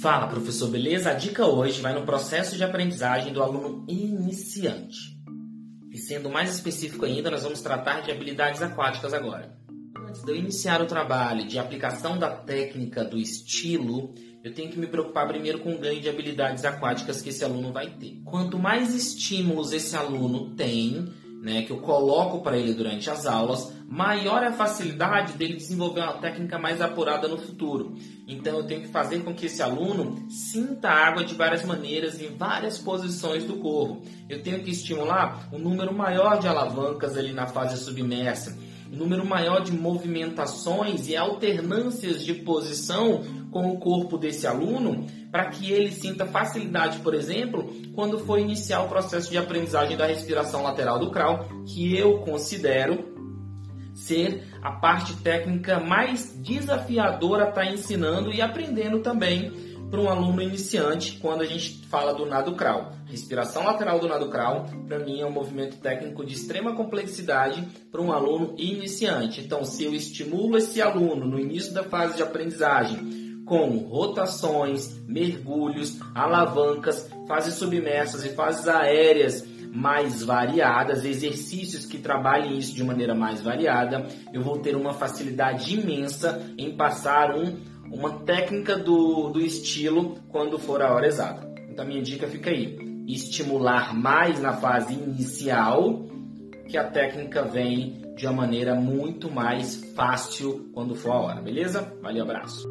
Fala, professor, beleza? A dica hoje vai no processo de aprendizagem do aluno iniciante. E sendo mais específico ainda, nós vamos tratar de habilidades aquáticas agora. Antes de eu iniciar o trabalho de aplicação da técnica do estilo, eu tenho que me preocupar primeiro com o ganho de habilidades aquáticas que esse aluno vai ter. Quanto mais estímulos esse aluno tem, né, que eu coloco para ele durante as aulas, maior é a facilidade dele desenvolver uma técnica mais apurada no futuro. Então eu tenho que fazer com que esse aluno sinta a água de várias maneiras em várias posições do corpo. Eu tenho que estimular um número maior de alavancas ali na fase submersa número maior de movimentações e alternâncias de posição com o corpo desse aluno, para que ele sinta facilidade, por exemplo, quando for iniciar o processo de aprendizagem da respiração lateral do crawl, que eu considero ser a parte técnica mais desafiadora estar tá ensinando e aprendendo também para um aluno iniciante quando a gente fala do nado crawl. Respiração lateral do nado crawl, para mim, é um movimento técnico de extrema complexidade para um aluno iniciante. Então, se eu estimulo esse aluno no início da fase de aprendizagem com rotações, mergulhos, alavancas, fases submersas e fases aéreas mais variadas, exercícios que trabalhem isso de maneira mais variada, eu vou ter uma facilidade imensa em passar um uma técnica do, do estilo quando for a hora exata. Então, minha dica fica aí: estimular mais na fase inicial, que a técnica vem de uma maneira muito mais fácil quando for a hora, beleza? Valeu, abraço.